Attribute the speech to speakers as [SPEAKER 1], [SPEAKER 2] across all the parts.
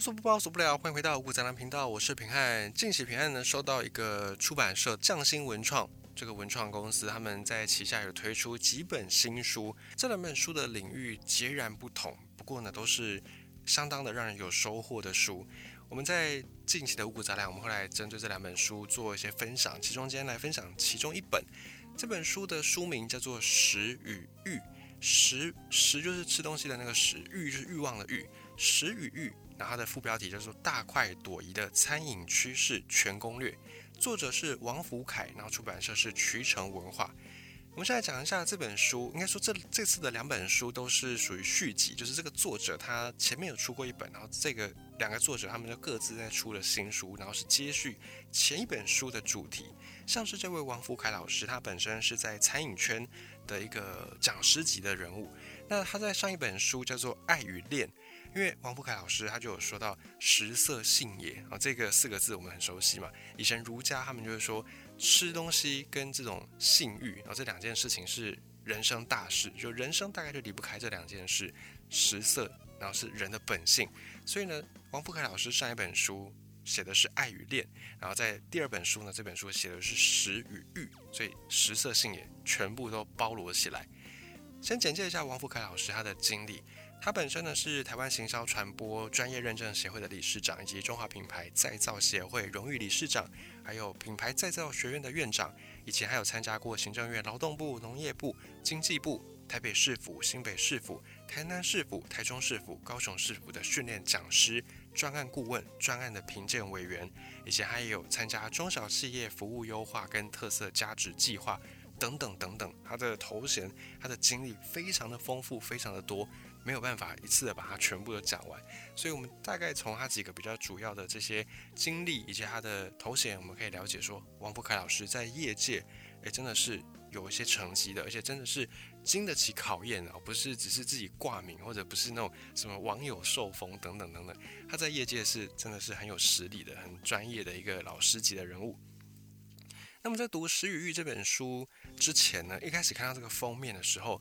[SPEAKER 1] 说不包说不了，欢迎回到五谷杂粮频道，我是平汉。近期平汉呢收到一个出版社匠心文创这个文创公司，他们在旗下有推出几本新书，这两本书的领域截然不同，不过呢都是相当的让人有收获的书。我们在近期的五谷杂粮，我们会来针对这两本书做一些分享，其中今天来分享其中一本。这本书的书名叫做《食与欲》，食食就是吃东西的那个食，欲就是欲望的欲，食与欲。然后它的副标题叫做《大快朵颐的餐饮趋势全攻略》，作者是王福凯，然后出版社是渠成文化。我们现在讲一下这本书，应该说这这次的两本书都是属于续集，就是这个作者他前面有出过一本，然后这个两个作者他们就各自在出了新书，然后是接续前一本书的主题。像是这位王福凯老师，他本身是在餐饮圈的一个讲师级的人物，那他在上一本书叫做《爱与恋》。因为王福凯老师他就有说到“食色性也”啊，这个四个字我们很熟悉嘛。以前儒家他们就是说，吃东西跟这种性欲，然后这两件事情是人生大事，就人生大概就离不开这两件事，食色，然后是人的本性。所以呢，王福凯老师上一本书写的是爱与恋，然后在第二本书呢，这本书写的是食与欲，所以食色性也全部都包罗起来。先简介一下王福凯老师他的经历。他本身呢是台湾行销传播专业认证协会的理事长，以及中华品牌再造协会荣誉理事长，还有品牌再造学院的院长。以前还有参加过行政院劳动部、农业部、经济部、台北市府、新北市府、台南市府、台中市府、高雄市府的训练讲师、专案顾问、专案的评鉴委员。以前还有参加中小企业服务优化跟特色价值计划等等等等。他的头衔、他的经历非常的丰富，非常的多。没有办法一次的把它全部都讲完，所以我们大概从他几个比较主要的这些经历以及他的头衔，我们可以了解说，王伯凯老师在业界，诶，真的是有一些成绩的，而且真的是经得起考验啊，不是只是自己挂名或者不是那种什么网友受封等等等等，他在业界是真的是很有实力的、很专业的一个老师级的人物。那么在读《食与玉》这本书之前呢，一开始看到这个封面的时候。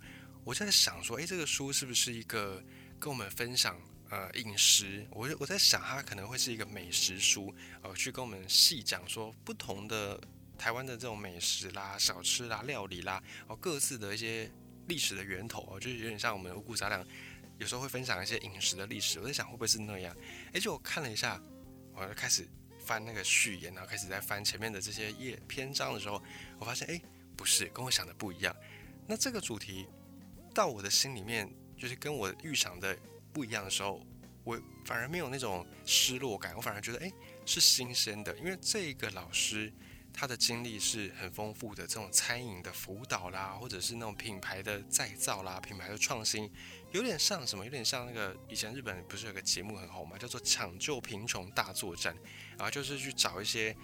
[SPEAKER 1] 我就在想说，诶，这个书是不是一个跟我们分享呃饮食？我我在想，它可能会是一个美食书，呃，去跟我们细讲说不同的台湾的这种美食啦、小吃啦、料理啦，哦，各自的一些历史的源头哦，就是有点像我们五谷杂粮有时候会分享一些饮食的历史。我在想，会不会是那样？诶，就我看了一下，我就开始翻那个序言，然后开始在翻前面的这些页篇章的时候，我发现，诶，不是，跟我想的不一样。那这个主题。到我的心里面，就是跟我预想的不一样的时候，我反而没有那种失落感，我反而觉得，哎，是新鲜的。因为这个老师他的经历是很丰富的，这种餐饮的辅导啦，或者是那种品牌的再造啦，品牌的创新，有点像什么？有点像那个以前日本不是有个节目很红嘛，叫做《抢救贫穷大作战》，然后就是去找一些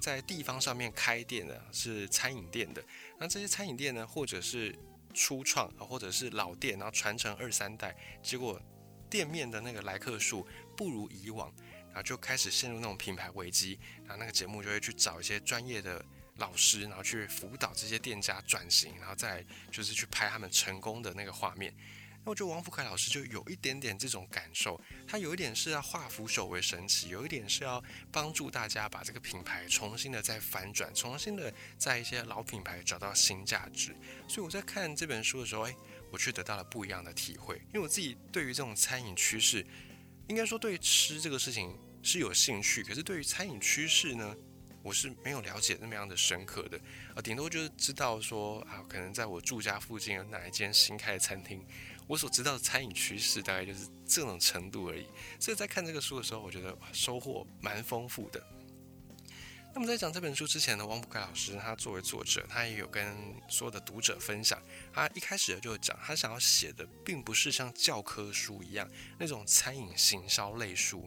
[SPEAKER 1] 在地方上面开店的，是餐饮店的，那这些餐饮店呢，或者是初创啊，或者是老店，然后传承二三代，结果店面的那个来客数不如以往，然后就开始陷入那种品牌危机。然后那个节目就会去找一些专业的老师，然后去辅导这些店家转型，然后再就是去拍他们成功的那个画面。那我觉得王福凯老师就有一点点这种感受，他有一点是要化腐朽为神奇，有一点是要帮助大家把这个品牌重新的再反转，重新的在一些老品牌找到新价值。所以我在看这本书的时候，诶，我却得到了不一样的体会。因为我自己对于这种餐饮趋势，应该说对吃这个事情是有兴趣，可是对于餐饮趋势呢，我是没有了解那么样的深刻的。啊，顶多就是知道说啊，可能在我住家附近有哪一间新开的餐厅。我所知道的餐饮趋势大概就是这种程度而已，所以在看这个书的时候，我觉得收获蛮丰富的。那么在讲这本书之前呢，王普凯老师他作为作者，他也有跟所有的读者分享，他一开始就讲，他想要写的并不是像教科书一样那种餐饮行销类书。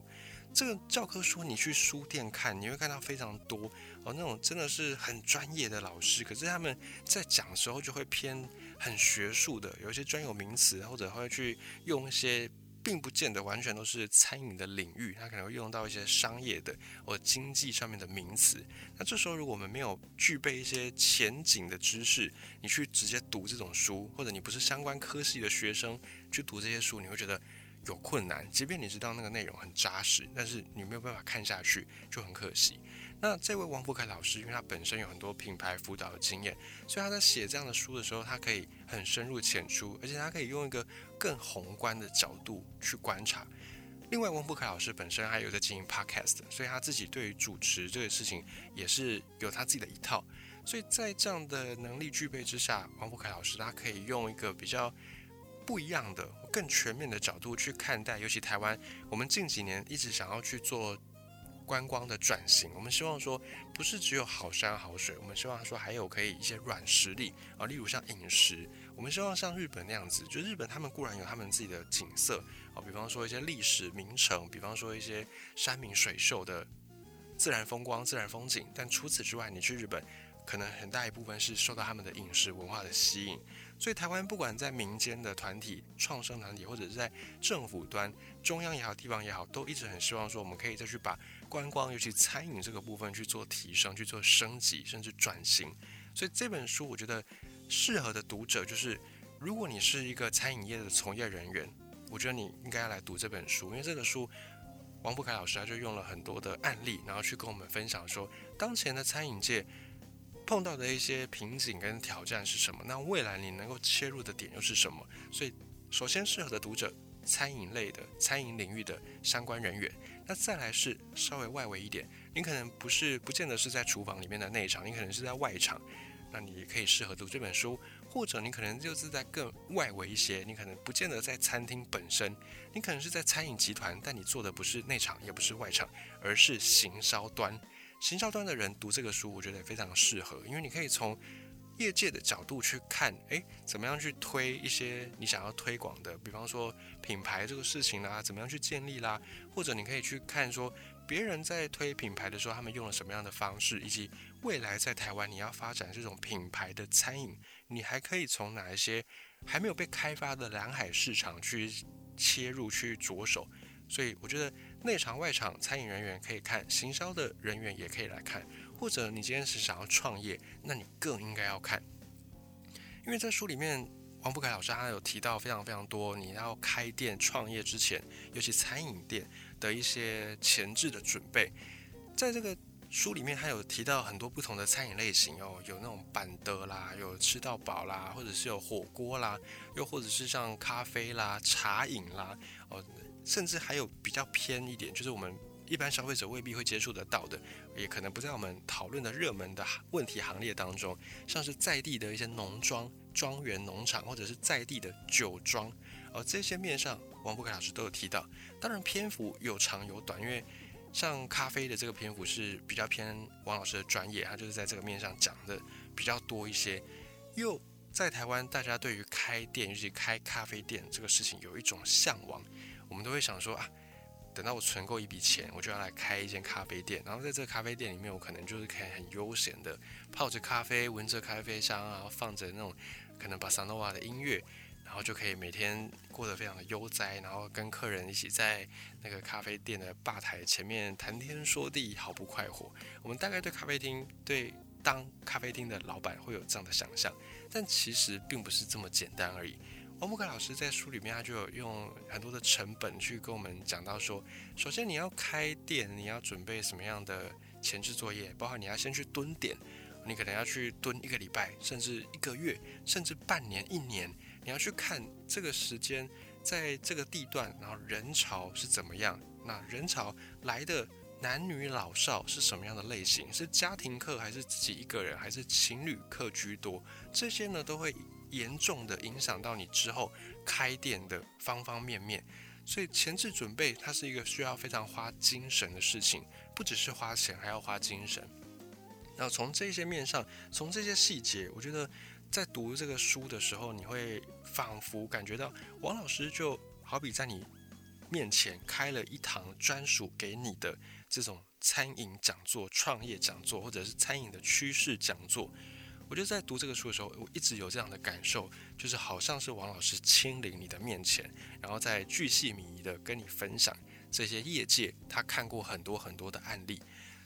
[SPEAKER 1] 这个教科书你去书店看，你会看到非常多哦，那种真的是很专业的老师，可是他们在讲的时候就会偏很学术的，有一些专有名词，或者会去用一些并不见得完全都是餐饮的领域，他可能会用到一些商业的或经济上面的名词。那这时候如果我们没有具备一些前景的知识，你去直接读这种书，或者你不是相关科系的学生去读这些书，你会觉得有困难，即便你知道那个内容很扎实，但是你没有办法看下去，就很可惜。那这位王福凯老师，因为他本身有很多品牌辅导的经验，所以他在写这样的书的时候，他可以很深入浅出，而且他可以用一个更宏观的角度去观察。另外，王福凯老师本身还有在经营 podcast，所以他自己对于主持这个事情也是有他自己的一套。所以在这样的能力具备之下，王福凯老师他可以用一个比较。不一样的、更全面的角度去看待，尤其台湾，我们近几年一直想要去做观光的转型。我们希望说，不是只有好山好水，我们希望说还有可以一些软实力啊，例如像饮食。我们希望像日本那样子，就日本他们固然有他们自己的景色啊，比方说一些历史名城，比方说一些山明水秀的自然风光、自然风景。但除此之外，你去日本，可能很大一部分是受到他们的饮食文化的吸引。所以台湾不管在民间的团体、创生团体，或者是在政府端、中央也好、地方也好，都一直很希望说，我们可以再去把观光，尤其餐饮这个部分去做提升、去做升级，甚至转型。所以这本书，我觉得适合的读者就是，如果你是一个餐饮业的从业人员，我觉得你应该要来读这本书，因为这个书，王不凯老师他就用了很多的案例，然后去跟我们分享说，当前的餐饮界。碰到的一些瓶颈跟挑战是什么？那未来你能够切入的点又是什么？所以，首先适合的读者，餐饮类的、餐饮领域的相关人员。那再来是稍微外围一点，你可能不是，不见得是在厨房里面的内场，你可能是在外场，那你可以适合读这本书。或者你可能就是在更外围一些，你可能不见得在餐厅本身，你可能是在餐饮集团，但你做的不是内场，也不是外场，而是行销端。行销端的人读这个书，我觉得也非常适合，因为你可以从业界的角度去看，诶，怎么样去推一些你想要推广的，比方说品牌这个事情啦，怎么样去建立啦，或者你可以去看说别人在推品牌的时候，他们用了什么样的方式，以及未来在台湾你要发展这种品牌的餐饮，你还可以从哪一些还没有被开发的蓝海市场去切入去着手，所以我觉得。内场外场餐饮人员可以看，行销的人员也可以来看，或者你今天是想要创业，那你更应该要看，因为在书里面，王不凯老师他有提到非常非常多，你要开店创业之前，尤其餐饮店的一些前置的准备，在这个书里面，他有提到很多不同的餐饮类型哦，有那种板的啦，有吃到饱啦，或者是有火锅啦，又或者是像咖啡啦、茶饮啦，哦。甚至还有比较偏一点，就是我们一般消费者未必会接触得到的，也可能不在我们讨论的热门的问题行列当中，像是在地的一些农庄、庄园、农场，或者是在地的酒庄，而这些面上，王博凯老师都有提到。当然篇幅有长有短，因为像咖啡的这个篇幅是比较偏王老师的专业，他就是在这个面上讲的比较多一些。又在台湾，大家对于开店，尤其开咖啡店这个事情，有一种向往。我们都会想说啊，等到我存够一笔钱，我就要来开一间咖啡店。然后在这个咖啡店里面，我可能就是可以很悠闲的泡着咖啡，闻着咖啡香啊，放着那种可能巴萨诺瓦的音乐，然后就可以每天过得非常的悠哉，然后跟客人一起在那个咖啡店的吧台前面谈天说地，毫不快活。我们大概对咖啡厅、对当咖啡厅的老板会有这样的想象，但其实并不是这么简单而已。欧木克老师在书里面，他就有用很多的成本去跟我们讲到说，首先你要开店，你要准备什么样的前置作业，包括你要先去蹲点，你可能要去蹲一个礼拜，甚至一个月，甚至半年、一年，你要去看这个时间在这个地段，然后人潮是怎么样，那人潮来的男女老少是什么样的类型，是家庭客还是自己一个人，还是情侣客居多，这些呢都会。严重的影响到你之后开店的方方面面，所以前置准备它是一个需要非常花精神的事情，不只是花钱，还要花精神。那从这些面上，从这些细节，我觉得在读这个书的时候，你会仿佛感觉到王老师就好比在你面前开了一堂专属给你的这种餐饮讲座、创业讲座，或者是餐饮的趋势讲座。我就在读这个书的时候，我一直有这样的感受，就是好像是王老师亲临你的面前，然后在巨细靡遗的跟你分享这些业界他看过很多很多的案例。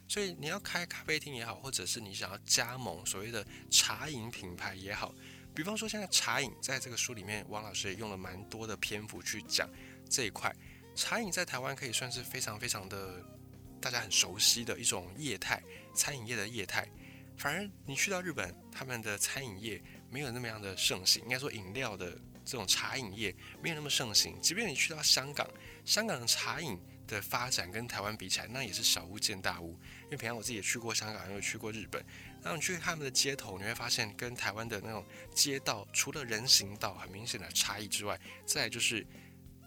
[SPEAKER 1] 所以你要开咖啡厅也好，或者是你想要加盟所谓的茶饮品牌也好，比方说现在茶饮在这个书里面，王老师也用了蛮多的篇幅去讲这一块，茶饮在台湾可以算是非常非常的大家很熟悉的一种业态，餐饮业的业态。反而你去到日本，他们的餐饮业没有那么样的盛行，应该说饮料的这种茶饮业没有那么盛行。即便你去到香港，香港的茶饮的发展跟台湾比起来，那也是小巫见大巫。因为平常我自己也去过香港，也有去过日本。然后你去他们的街头，你会发现跟台湾的那种街道，除了人行道很明显的差异之外，再就是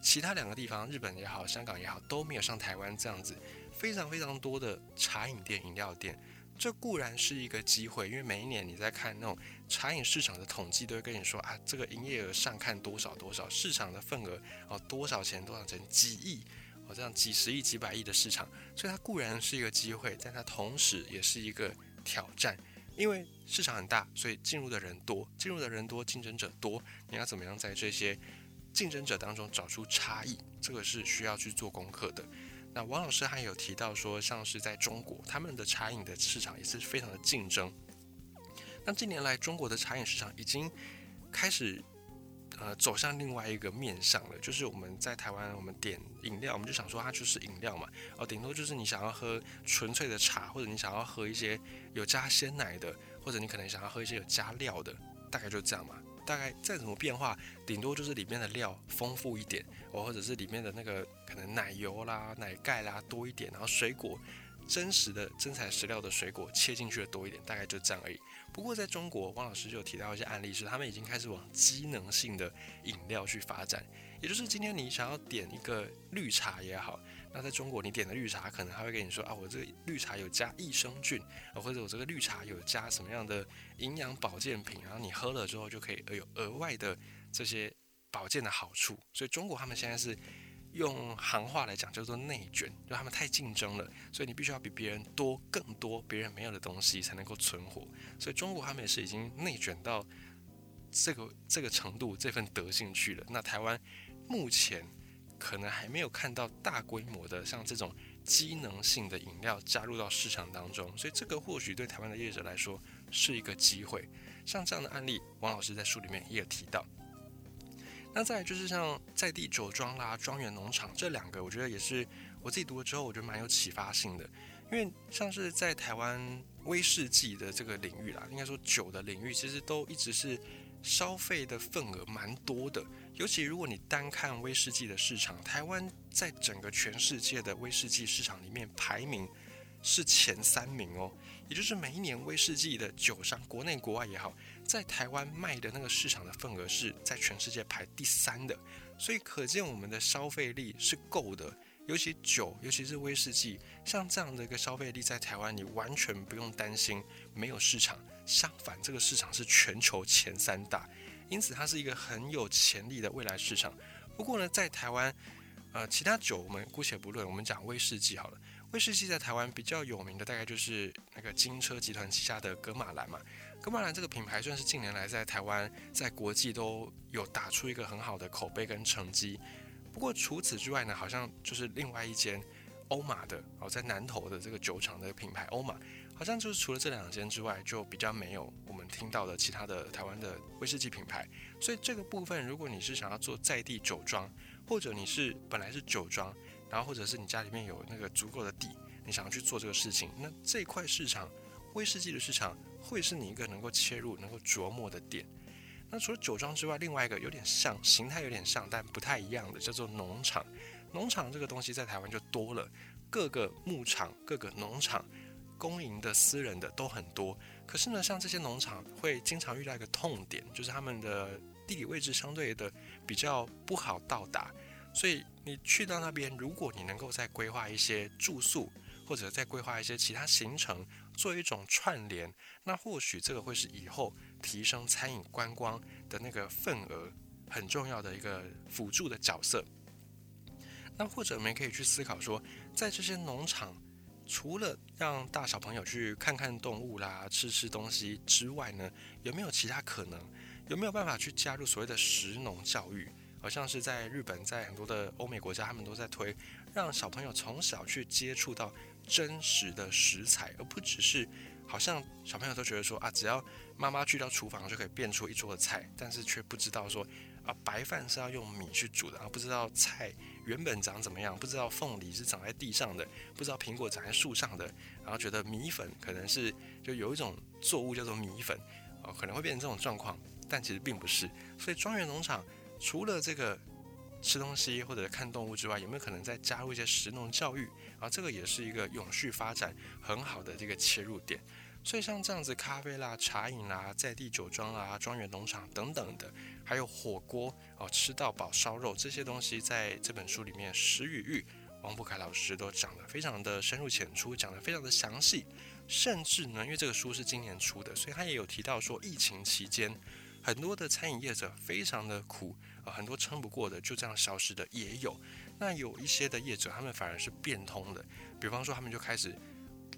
[SPEAKER 1] 其他两个地方，日本也好，香港也好，都没有像台湾这样子非常非常多的茶饮店、饮料店。这固然是一个机会，因为每一年你在看那种茶饮市场的统计，都会跟你说啊，这个营业额上看多少多少，市场的份额哦多少钱多少钱，几亿哦这样几十亿几百亿的市场，所以它固然是一个机会，但它同时也是一个挑战，因为市场很大，所以进入的人多，进入的人多，竞争者多，你要怎么样在这些竞争者当中找出差异，这个是需要去做功课的。那王老师还有提到说，像是在中国，他们的茶饮的市场也是非常的竞争。那近年来，中国的茶饮市场已经开始呃走向另外一个面向了，就是我们在台湾，我们点饮料，我们就想说它就是饮料嘛，哦，顶多就是你想要喝纯粹的茶，或者你想要喝一些有加鲜奶的，或者你可能想要喝一些有加料的，大概就这样嘛。大概再怎么变化，顶多就是里面的料丰富一点，哦，或者是里面的那个可能奶油啦、奶盖啦多一点，然后水果真实的真材实料的水果切进去的多一点，大概就这样而已。不过在中国，汪老师就有提到一些案例，是他们已经开始往机能性的饮料去发展，也就是今天你想要点一个绿茶也好。那在中国，你点的绿茶，可能他会跟你说啊，我这个绿茶有加益生菌，或者我这个绿茶有加什么样的营养保健品，然后你喝了之后就可以有额外的这些保健的好处。所以中国他们现在是用行话来讲叫做内卷，就他们太竞争了，所以你必须要比别人多更多别人没有的东西才能够存活。所以中国他们也是已经内卷到这个这个程度，这份德性去了。那台湾目前。可能还没有看到大规模的像这种机能性的饮料加入到市场当中，所以这个或许对台湾的业者来说是一个机会。像这样的案例，王老师在书里面也有提到。那再就是像在地酒庄啦、庄园农场这两个，我觉得也是我自己读了之后，我觉得蛮有启发性的。因为像是在台湾威士忌的这个领域啦，应该说酒的领域，其实都一直是消费的份额蛮多的。尤其如果你单看威士忌的市场，台湾在整个全世界的威士忌市场里面排名是前三名哦。也就是每一年威士忌的酒商，国内国外也好，在台湾卖的那个市场的份额是在全世界排第三的。所以可见我们的消费力是够的。尤其酒，尤其是威士忌，像这样的一个消费力，在台湾你完全不用担心没有市场。相反，这个市场是全球前三大。因此，它是一个很有潜力的未来市场。不过呢，在台湾，呃，其他酒我们姑且不论，我们讲威士忌好了。威士忌在台湾比较有名的，大概就是那个金车集团旗下的格马兰嘛。格马兰这个品牌算是近年来在台湾、在国际都有打出一个很好的口碑跟成绩。不过除此之外呢，好像就是另外一间欧马的哦，在南投的这个酒厂的品牌欧马。好像就是除了这两间之外，就比较没有我们听到的其他的台湾的威士忌品牌。所以这个部分，如果你是想要做在地酒庄，或者你是本来是酒庄，然后或者是你家里面有那个足够的地，你想要去做这个事情，那这块市场威士忌的市场会是你一个能够切入、能够琢磨的点。那除了酒庄之外，另外一个有点像形态有点像但不太一样的叫做农场。农场这个东西在台湾就多了，各个牧场、各个农场。公营的、私人的都很多，可是呢，像这些农场会经常遇到一个痛点，就是他们的地理位置相对的比较不好到达。所以你去到那边，如果你能够再规划一些住宿，或者再规划一些其他行程，做一种串联，那或许这个会是以后提升餐饮观光的那个份额很重要的一个辅助的角色。那或者我们可以去思考说，在这些农场。除了让大小朋友去看看动物啦、吃吃东西之外呢，有没有其他可能？有没有办法去加入所谓的食农教育？好像是在日本，在很多的欧美国家，他们都在推，让小朋友从小去接触到真实的食材，而不只是好像小朋友都觉得说啊，只要妈妈去到厨房就可以变出一桌的菜，但是却不知道说啊，白饭是要用米去煮的，而不知道菜原本长怎么样，不知道凤梨是长在地上的，不知道苹果长在树上的，然后觉得米粉可能是就有一种作物叫做米粉，哦，可能会变成这种状况，但其实并不是。所以庄园农场除了这个吃东西或者看动物之外，有没有可能再加入一些食农教育？啊，这个也是一个永续发展很好的这个切入点。所以像这样子咖啡啦、茶饮啦、在地酒庄啦、庄园农场等等的，还有火锅哦，吃到饱烧肉这些东西，在这本书里面，石与玉王富凯老师都讲得非常的深入浅出，讲得非常的详细。甚至呢，因为这个书是今年出的，所以他也有提到说，疫情期间很多的餐饮业者非常的苦啊，很多撑不过的就这样消失的也有。那有一些的业者，他们反而是变通的，比方说他们就开始。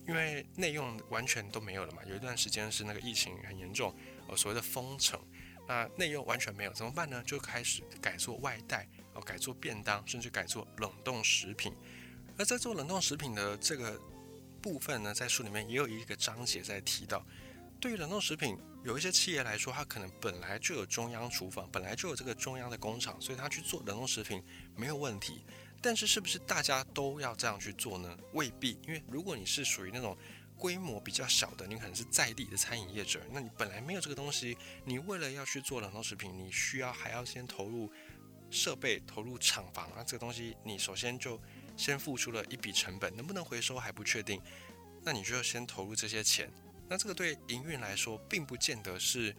[SPEAKER 1] 因为内用完全都没有了嘛，有一段时间是那个疫情很严重，呃，所谓的封城，那内用完全没有，怎么办呢？就开始改做外带，哦，改做便当，甚至改做冷冻食品。而在做冷冻食品的这个部分呢，在书里面也有一个章节在提到，对于冷冻食品，有一些企业来说，它可能本来就有中央厨房，本来就有这个中央的工厂，所以它去做冷冻食品没有问题。但是是不是大家都要这样去做呢？未必，因为如果你是属于那种规模比较小的，你可能是在地的餐饮业者，那你本来没有这个东西，你为了要去做冷冻食品，你需要还要先投入设备、投入厂房啊，这个东西你首先就先付出了一笔成本，能不能回收还不确定，那你就要先投入这些钱，那这个对营运来说并不见得是。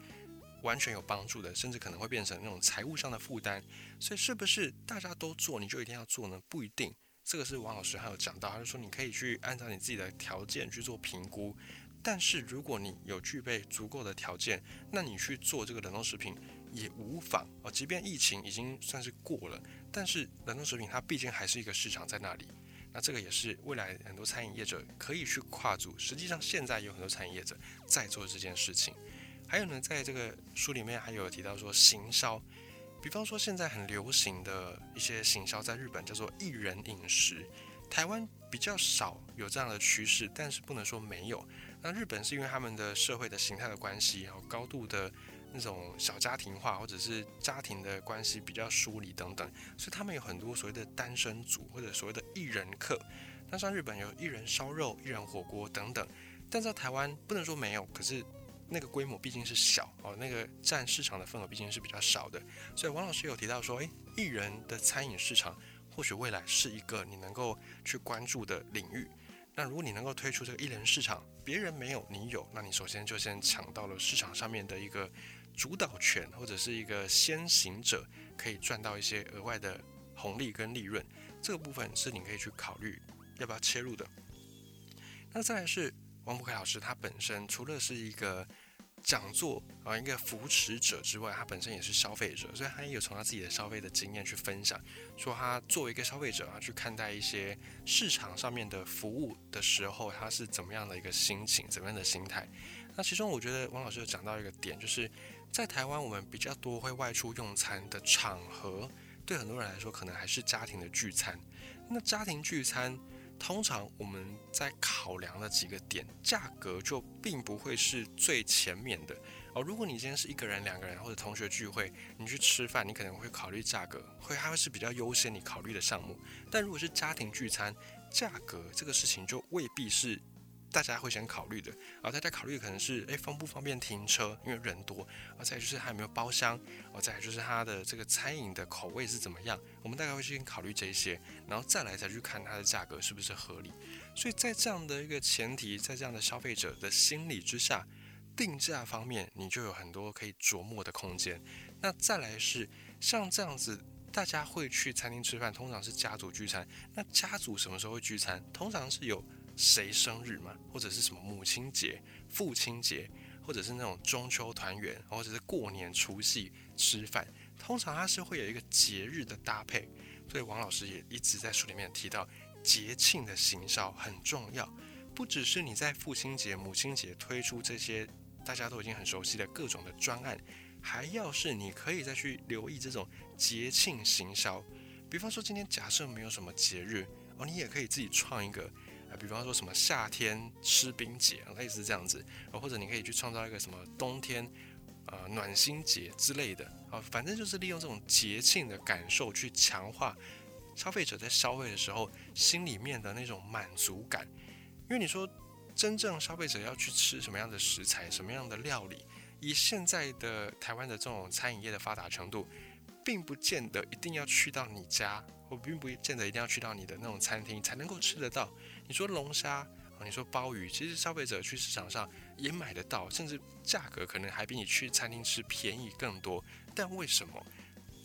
[SPEAKER 1] 完全有帮助的，甚至可能会变成那种财务上的负担。所以，是不是大家都做，你就一定要做呢？不一定。这个是王老师还有讲到，他就说你可以去按照你自己的条件去做评估。但是，如果你有具备足够的条件，那你去做这个冷冻食品也无妨哦。即便疫情已经算是过了，但是冷冻食品它毕竟还是一个市场在那里。那这个也是未来很多餐饮业者可以去跨足。实际上，现在有很多餐饮业者在做这件事情。还有呢，在这个书里面还有提到说行销，比方说现在很流行的一些行销，在日本叫做一人饮食，台湾比较少有这样的趋势，但是不能说没有。那日本是因为他们的社会的形态的关系，然后高度的那种小家庭化，或者是家庭的关系比较疏离等等，所以他们有很多所谓的单身族或者所谓的艺人客。那像日本有一人烧肉、一人火锅等等，但在台湾不能说没有，可是。那个规模毕竟是小哦，那个占市场的份额毕竟是比较少的，所以王老师有提到说，诶，艺人的餐饮市场或许未来是一个你能够去关注的领域。那如果你能够推出这个艺人市场，别人没有你有，那你首先就先抢到了市场上面的一个主导权，或者是一个先行者，可以赚到一些额外的红利跟利润。这个部分是你可以去考虑要不要切入的。那再来是。王福凯老师他本身除了是一个讲座啊一个扶持者之外，他本身也是消费者，所以他也有从他自己的消费的经验去分享，说他作为一个消费者啊去看待一些市场上面的服务的时候，他是怎么样的一个心情，怎么样的心态。那其中我觉得王老师有讲到一个点，就是在台湾我们比较多会外出用餐的场合，对很多人来说可能还是家庭的聚餐。那家庭聚餐。通常我们在考量的几个点，价格就并不会是最前面的哦。如果你今天是一个人、两个人或者同学聚会，你去吃饭，你可能会考虑价格，会还会是比较优先你考虑的项目。但如果是家庭聚餐，价格这个事情就未必是。大家会先考虑的，啊，大家考虑可能是，诶方不方便停车，因为人多，啊，再就是还有没有包厢，啊，再就是它的这个餐饮的口味是怎么样，我们大概会先考虑这些，然后再来再去看它的价格是不是合理。所以在这样的一个前提，在这样的消费者的心理之下，定价方面你就有很多可以琢磨的空间。那再来是像这样子，大家会去餐厅吃饭，通常是家族聚餐。那家族什么时候会聚餐？通常是有。谁生日嘛，或者是什么母亲节、父亲节，或者是那种中秋团圆，或者是过年除夕吃饭，通常它是会有一个节日的搭配。所以王老师也一直在书里面提到，节庆的行销很重要，不只是你在父亲节、母亲节推出这些大家都已经很熟悉的各种的专案，还要是你可以再去留意这种节庆行销。比方说今天假设没有什么节日哦，你也可以自己创一个。啊，比方说什么夏天吃冰节，类似这样子，或者你可以去创造一个什么冬天，呃，暖心节之类的，啊，反正就是利用这种节庆的感受去强化消费者在消费的时候心里面的那种满足感。因为你说真正消费者要去吃什么样的食材、什么样的料理，以现在的台湾的这种餐饮业的发达程度，并不见得一定要去到你家，或并不见得一定要去到你的那种餐厅才能够吃得到。你说龙虾。你说鲍鱼，其实消费者去市场上也买得到，甚至价格可能还比你去餐厅吃便宜更多。但为什么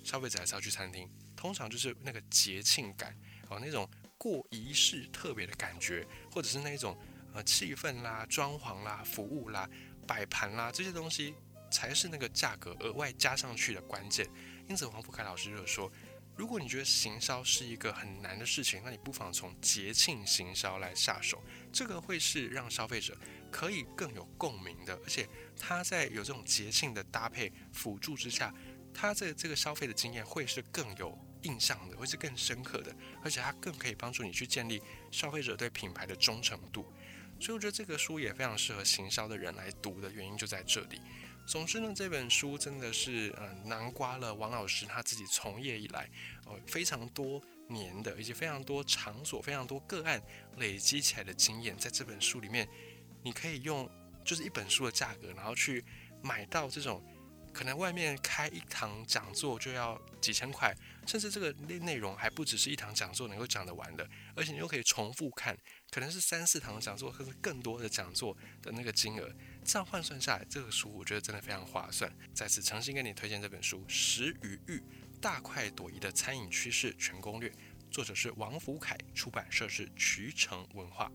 [SPEAKER 1] 消费者还是要去餐厅？通常就是那个节庆感哦，那种过仪式特别的感觉，或者是那种呃气氛啦、装潢啦、服务啦、摆盘啦这些东西，才是那个价格额外加上去的关键。因此，黄福凯老师就说。如果你觉得行销是一个很难的事情，那你不妨从节庆行销来下手，这个会是让消费者可以更有共鸣的，而且他在有这种节庆的搭配辅助之下，他在这个消费的经验会是更有印象的，会是更深刻的，而且它更可以帮助你去建立消费者对品牌的忠诚度。所以我觉得这个书也非常适合行销的人来读的原因就在这里。总之呢，这本书真的是呃囊括了王老师他自己从业以来，呃非常多年的以及非常多场所、非常多个案累积起来的经验，在这本书里面，你可以用就是一本书的价格，然后去买到这种可能外面开一堂讲座就要几千块，甚至这个内内容还不只是一堂讲座能够讲得完的，而且你又可以重复看，可能是三四堂讲座或者更多的讲座的那个金额。这样换算下来，这个书我觉得真的非常划算。再次诚心跟你推荐这本书《食与欲：大快朵颐的餐饮趋势全攻略》，作者是王福凯，出版社是渠成文化。